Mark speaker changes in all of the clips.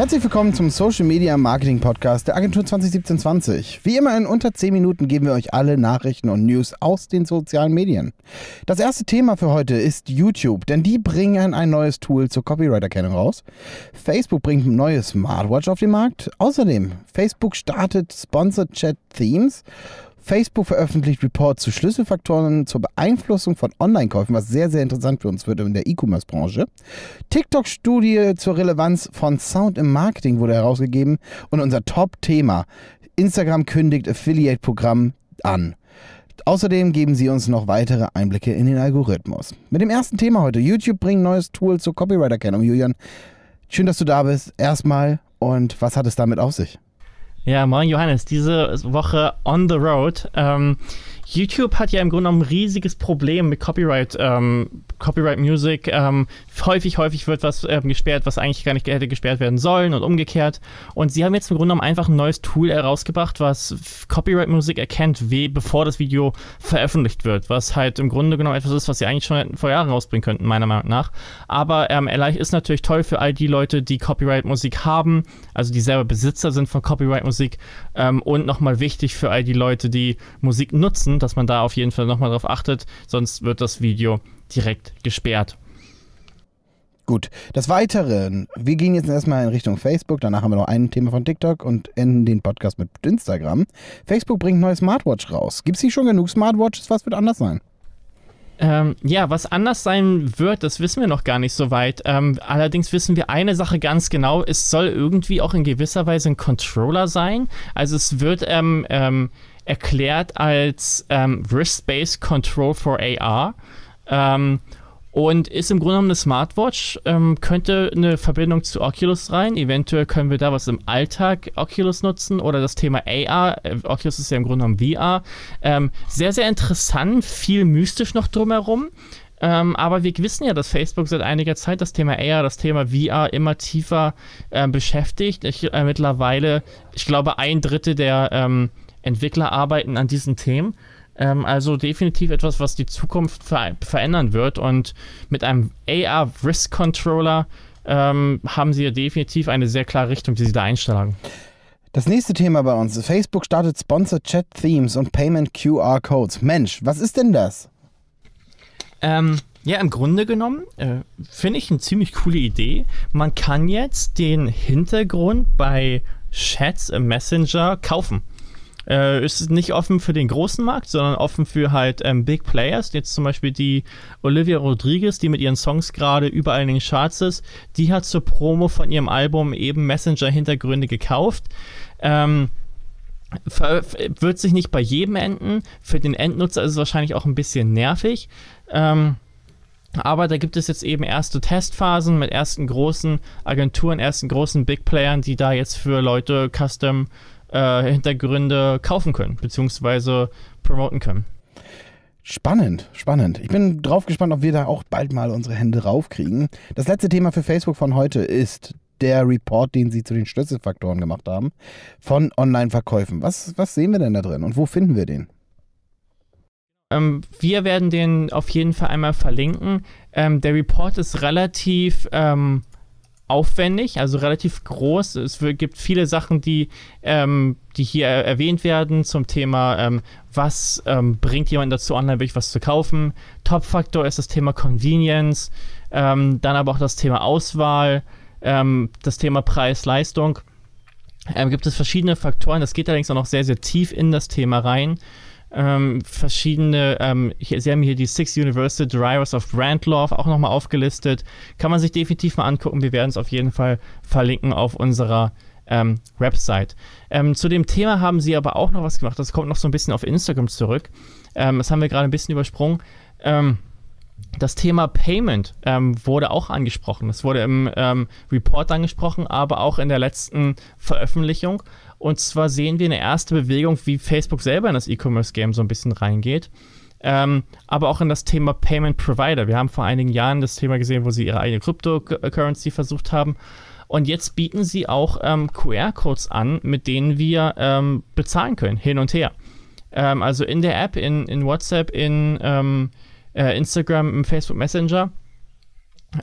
Speaker 1: Herzlich willkommen zum Social Media Marketing Podcast der Agentur 2017-20. Wie immer in unter 10 Minuten geben wir euch alle Nachrichten und News aus den sozialen Medien. Das erste Thema für heute ist YouTube, denn die bringen ein neues Tool zur Copyright-Erkennung raus. Facebook bringt ein neues Smartwatch auf den Markt. Außerdem, Facebook startet Sponsored Chat Themes Facebook veröffentlicht Reports zu Schlüsselfaktoren zur Beeinflussung von Online-Käufen, was sehr, sehr interessant für uns wird in der E-Commerce-Branche. TikTok-Studie zur Relevanz von Sound im Marketing wurde herausgegeben und unser Top-Thema. Instagram kündigt Affiliate-Programm an. Außerdem geben sie uns noch weitere Einblicke in den Algorithmus. Mit dem ersten Thema heute. YouTube bringt neues Tool zur Copyright-Erkennung. Julian, schön, dass du da bist. Erstmal. Und was hat es damit auf sich?
Speaker 2: Ja, moin Johannes, diese Woche on the road. Ähm, YouTube hat ja im Grunde genommen ein riesiges Problem mit Copyright, ähm, Copyright Music. Ähm, häufig, häufig wird was ähm, gesperrt, was eigentlich gar nicht hätte gesperrt werden sollen und umgekehrt. Und sie haben jetzt im Grunde genommen einfach ein neues Tool herausgebracht, was Copyright Music erkennt, wie, bevor das Video veröffentlicht wird. Was halt im Grunde genommen etwas ist, was sie eigentlich schon vor Jahren rausbringen könnten, meiner Meinung nach. Aber ähm, ist natürlich toll für all die Leute, die Copyright Musik haben, also die selber Besitzer sind von Copyright Musik. Ähm, und nochmal wichtig für all die Leute, die Musik nutzen dass man da auf jeden Fall nochmal drauf achtet, sonst wird das Video direkt gesperrt.
Speaker 1: Gut, das Weitere, wir gehen jetzt erstmal in Richtung Facebook, danach haben wir noch ein Thema von TikTok und enden den Podcast mit Instagram. Facebook bringt ein neues Smartwatch raus. Gibt es hier schon genug Smartwatches? Was wird anders sein?
Speaker 2: Ähm, ja, was anders sein wird, das wissen wir noch gar nicht so weit. Ähm, allerdings wissen wir eine Sache ganz genau: Es soll irgendwie auch in gewisser Weise ein Controller sein. Also es wird ähm, ähm erklärt als ähm, Wrist-Based Control for AR. Ähm, und ist im Grunde genommen eine Smartwatch, ähm, könnte eine Verbindung zu Oculus rein. Eventuell können wir da was im Alltag Oculus nutzen oder das Thema AR. Äh, Oculus ist ja im Grunde genommen VR. Ähm, sehr, sehr interessant, viel mystisch noch drumherum. Ähm, aber wir wissen ja, dass Facebook seit einiger Zeit das Thema AR, das Thema VR immer tiefer äh, beschäftigt. Ich, äh, mittlerweile, ich glaube, ein Drittel der ähm, Entwickler arbeiten an diesen Themen. Ähm, also definitiv etwas, was die Zukunft ver verändern wird. Und mit einem AR Risk Controller ähm, haben sie definitiv eine sehr klare Richtung, die sie da einschlagen.
Speaker 1: Das nächste Thema bei uns. Facebook startet Sponsored Chat Themes und Payment QR Codes. Mensch, was ist denn das?
Speaker 2: Ähm, ja, im Grunde genommen äh, finde ich eine ziemlich coole Idee. Man kann jetzt den Hintergrund bei Chats im Messenger kaufen äh, ist nicht offen für den großen Markt, sondern offen für halt ähm, Big Players. Jetzt zum Beispiel die Olivia Rodriguez, die mit ihren Songs gerade überall in den Charts ist, die hat zur Promo von ihrem Album eben Messenger-Hintergründe gekauft. Ähm, wird sich nicht bei jedem enden. Für den Endnutzer ist es wahrscheinlich auch ein bisschen nervig. Ähm, aber da gibt es jetzt eben erste Testphasen mit ersten großen Agenturen, ersten großen Big Playern, die da jetzt für Leute Custom äh, Hintergründe kaufen können, beziehungsweise promoten können.
Speaker 1: Spannend, spannend. Ich bin drauf gespannt, ob wir da auch bald mal unsere Hände raufkriegen. Das letzte Thema für Facebook von heute ist der Report, den sie zu den Schlüsselfaktoren gemacht haben, von Online-Verkäufen. Was, was sehen wir denn da drin und wo finden wir den?
Speaker 2: Ähm, wir werden den auf jeden Fall einmal verlinken. Ähm, der Report ist relativ ähm, aufwendig, also relativ groß. Es gibt viele Sachen, die, ähm, die hier erwähnt werden zum Thema, ähm, was ähm, bringt jemanden dazu, online wirklich was zu kaufen. Top-Faktor ist das Thema Convenience, ähm, dann aber auch das Thema Auswahl, ähm, das Thema Preis-Leistung. Ähm, gibt es verschiedene Faktoren, das geht allerdings auch noch sehr, sehr tief in das Thema rein ähm, verschiedene, ähm, hier, Sie haben hier die Six Universal Drivers of Brand Love auch nochmal aufgelistet. Kann man sich definitiv mal angucken. Wir werden es auf jeden Fall verlinken auf unserer ähm, Website. Ähm, zu dem Thema haben Sie aber auch noch was gemacht. Das kommt noch so ein bisschen auf Instagram zurück. Ähm, das haben wir gerade ein bisschen übersprungen. Ähm, das Thema Payment wurde auch angesprochen. Das wurde im Report angesprochen, aber auch in der letzten Veröffentlichung. Und zwar sehen wir eine erste Bewegung, wie Facebook selber in das E-Commerce-Game so ein bisschen reingeht. Ähm, aber auch in das Thema Payment Provider. Wir haben vor einigen Jahren das Thema gesehen, wo sie ihre eigene Cryptocurrency versucht haben. Und jetzt bieten sie auch ähm, QR-Codes an, mit denen wir ähm, bezahlen können, hin und her. Ähm, also in der App, in, in WhatsApp, in ähm, äh, Instagram, im Facebook Messenger.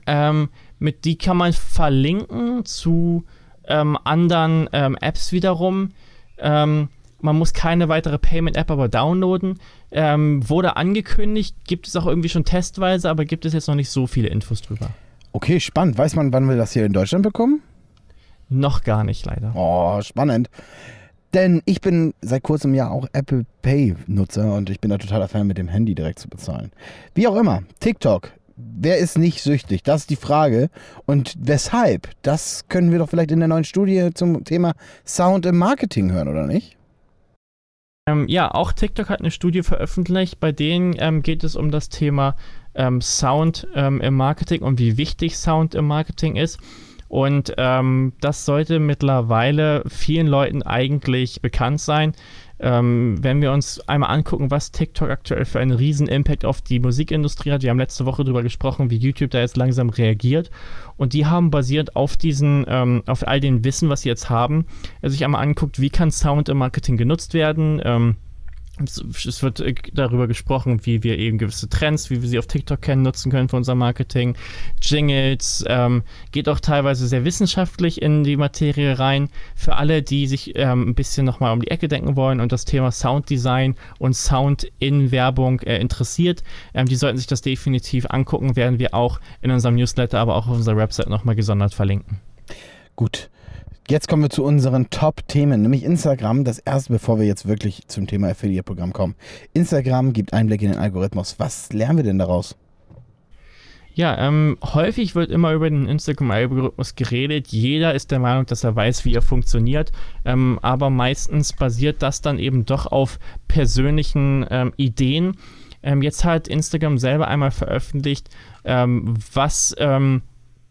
Speaker 2: Ähm, mit die kann man verlinken zu ähm, anderen ähm, Apps wiederum. Ähm, man muss keine weitere Payment-App aber downloaden. Ähm, wurde angekündigt, gibt es auch irgendwie schon testweise, aber gibt es jetzt noch nicht so viele Infos drüber.
Speaker 1: Okay, spannend. Weiß man, wann wir das hier in Deutschland bekommen?
Speaker 2: Noch gar nicht, leider.
Speaker 1: Oh, spannend. Denn ich bin seit kurzem ja auch Apple Pay Nutzer und ich bin da totaler Fan, mit dem Handy direkt zu bezahlen. Wie auch immer, TikTok. Wer ist nicht süchtig? Das ist die Frage. Und weshalb? Das können wir doch vielleicht in der neuen Studie zum Thema Sound im Marketing hören, oder nicht?
Speaker 2: Ähm, ja, auch TikTok hat eine Studie veröffentlicht, bei denen ähm, geht es um das Thema ähm, Sound ähm, im Marketing und wie wichtig Sound im Marketing ist. Und ähm, das sollte mittlerweile vielen Leuten eigentlich bekannt sein. Ähm, wenn wir uns einmal angucken, was TikTok aktuell für einen riesen Impact auf die Musikindustrie hat, wir haben letzte Woche darüber gesprochen, wie YouTube da jetzt langsam reagiert. Und die haben basierend auf diesen, ähm, auf all den Wissen, was sie jetzt haben, sich einmal anguckt, wie kann Sound im Marketing genutzt werden, ähm, es wird äh, darüber gesprochen, wie wir eben gewisse Trends, wie wir sie auf TikTok kennen, nutzen können für unser Marketing. Jingles, ähm, geht auch teilweise sehr wissenschaftlich in die Materie rein. Für alle, die sich ähm, ein bisschen nochmal um die Ecke denken wollen und das Thema Sounddesign und Sound in Werbung äh, interessiert, ähm, die sollten sich das definitiv angucken, werden wir auch in unserem Newsletter, aber auch auf unserer Website nochmal gesondert verlinken.
Speaker 1: Gut, Jetzt kommen wir zu unseren Top-Themen, nämlich Instagram. Das erste, bevor wir jetzt wirklich zum Thema Affiliate-Programm kommen. Instagram gibt Einblick in den Algorithmus. Was lernen wir denn daraus?
Speaker 2: Ja, ähm, häufig wird immer über den Instagram-Algorithmus geredet. Jeder ist der Meinung, dass er weiß, wie er funktioniert. Ähm, aber meistens basiert das dann eben doch auf persönlichen ähm, Ideen. Ähm, jetzt hat Instagram selber einmal veröffentlicht, ähm, was ähm,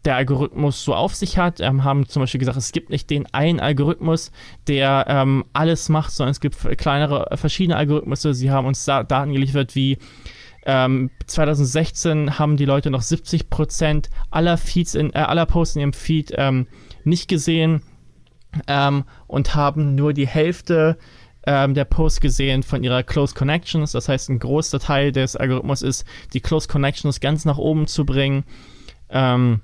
Speaker 2: der Algorithmus so auf sich hat. Ähm, haben zum Beispiel gesagt, es gibt nicht den einen Algorithmus, der ähm, alles macht, sondern es gibt kleinere, verschiedene Algorithmus. Sie haben uns da Daten geliefert wie ähm, 2016 haben die Leute noch 70% aller Feeds in, äh, aller Posts in ihrem Feed ähm, nicht gesehen ähm, und haben nur die Hälfte ähm, der Posts gesehen von ihrer Close Connections. Das heißt, ein großer Teil des Algorithmus ist, die Close Connections ganz nach oben zu bringen. Ähm,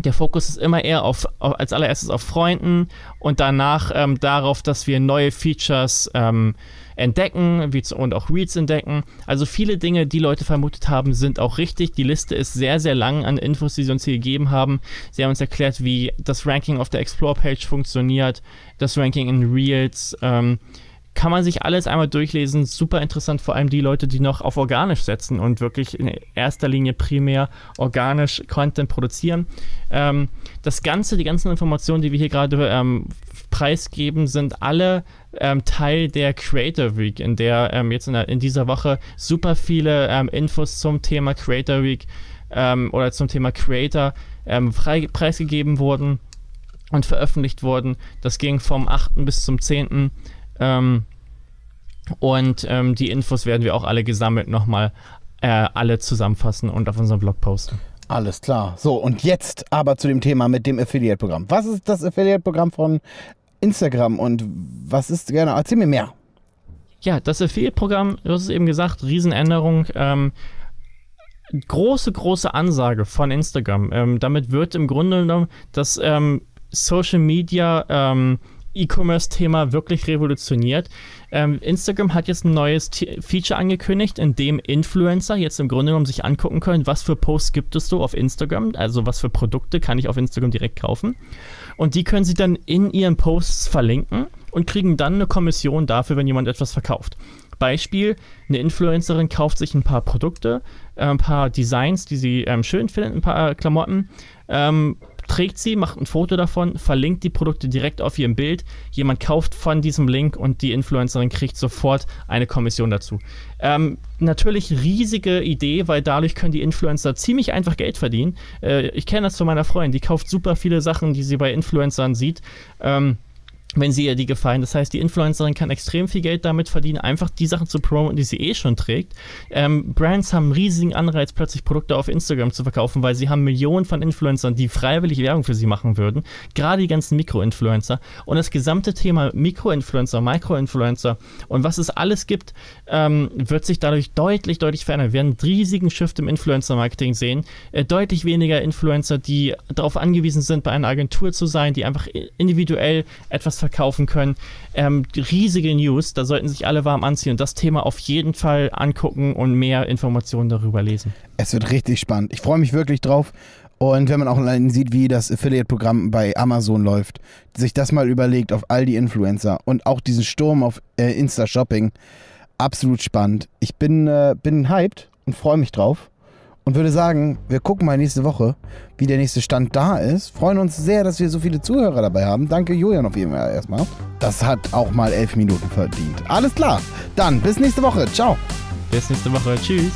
Speaker 2: der Fokus ist immer eher auf, auf, als allererstes auf Freunden und danach ähm, darauf, dass wir neue Features ähm, entdecken wie, und auch Reads entdecken. Also viele Dinge, die Leute vermutet haben, sind auch richtig. Die Liste ist sehr, sehr lang an Infos, die sie uns hier gegeben haben. Sie haben uns erklärt, wie das Ranking auf der Explore-Page funktioniert, das Ranking in Reels, ähm, kann man sich alles einmal durchlesen. Super interessant, vor allem die Leute, die noch auf organisch setzen und wirklich in erster Linie primär organisch Content produzieren. Ähm, das Ganze, die ganzen Informationen, die wir hier gerade ähm, preisgeben, sind alle ähm, Teil der Creator Week, in der ähm, jetzt in, der, in, dieser Woche super viele ähm, Infos zum Thema Creator Week ähm, oder zum Thema Creator frei, preisgegeben wurden und veröffentlicht wurden. Das ging vom 8. bis zum 10. Ähm, und ähm, die Infos werden wir auch alle gesammelt nochmal äh, alle zusammenfassen und auf unserem Blog posten.
Speaker 1: Alles klar. So, und jetzt aber zu dem Thema mit dem Affiliate-Programm. Was ist das Affiliate-Programm von Instagram und was ist, genau, erzähl mir mehr.
Speaker 2: Ja, das Affiliate-Programm, du hast es eben gesagt, Riesenänderung. Ähm, große, große Ansage von Instagram. Ähm, damit wird im Grunde genommen das ähm, Social Media ähm, E-Commerce-Thema wirklich revolutioniert. Ähm, Instagram hat jetzt ein neues T Feature angekündigt, in dem Influencer jetzt im Grunde genommen sich angucken können, was für Posts gibt es so auf Instagram, also was für Produkte kann ich auf Instagram direkt kaufen. Und die können sie dann in ihren Posts verlinken und kriegen dann eine Kommission dafür, wenn jemand etwas verkauft. Beispiel, eine Influencerin kauft sich ein paar Produkte, äh, ein paar Designs, die sie ähm, schön findet, ein paar Klamotten, ähm, trägt sie, macht ein Foto davon, verlinkt die Produkte direkt auf ihrem Bild. Jemand kauft von diesem Link und die Influencerin kriegt sofort eine Kommission dazu. Ähm, natürlich riesige Idee, weil dadurch können die Influencer ziemlich einfach Geld verdienen. Äh, ich kenne das von meiner Freundin, die kauft super viele Sachen, die sie bei Influencern sieht. Ähm, wenn sie ihr die gefallen. Das heißt, die Influencerin kann extrem viel Geld damit verdienen, einfach die Sachen zu promoten, die sie eh schon trägt. Ähm, Brands haben einen riesigen Anreiz, plötzlich Produkte auf Instagram zu verkaufen, weil sie haben Millionen von Influencern, die freiwillig Werbung für sie machen würden. Gerade die ganzen Mikroinfluencer. Und das gesamte Thema Mikroinfluencer, Microinfluencer und was es alles gibt, ähm, wird sich dadurch deutlich, deutlich verändern. Wir werden einen riesigen Shift im Influencer-Marketing sehen. Äh, deutlich weniger Influencer, die darauf angewiesen sind, bei einer Agentur zu sein, die einfach individuell etwas verkaufen können. Ähm, riesige News, da sollten sich alle warm anziehen und das Thema auf jeden Fall angucken und mehr Informationen darüber lesen.
Speaker 1: Es wird richtig spannend. Ich freue mich wirklich drauf. Und wenn man auch allein sieht, wie das Affiliate-Programm bei Amazon läuft, sich das mal überlegt auf all die Influencer und auch diesen Sturm auf äh, Insta-Shopping, absolut spannend. Ich bin, äh, bin hyped und freue mich drauf und würde sagen, wir gucken mal nächste Woche, wie der nächste Stand da ist. Freuen uns sehr, dass wir so viele Zuhörer dabei haben. Danke Julian auf jeden Fall erstmal. Das hat auch mal elf Minuten verdient. Alles klar, dann bis nächste Woche. Ciao.
Speaker 2: Bis nächste Woche. Tschüss.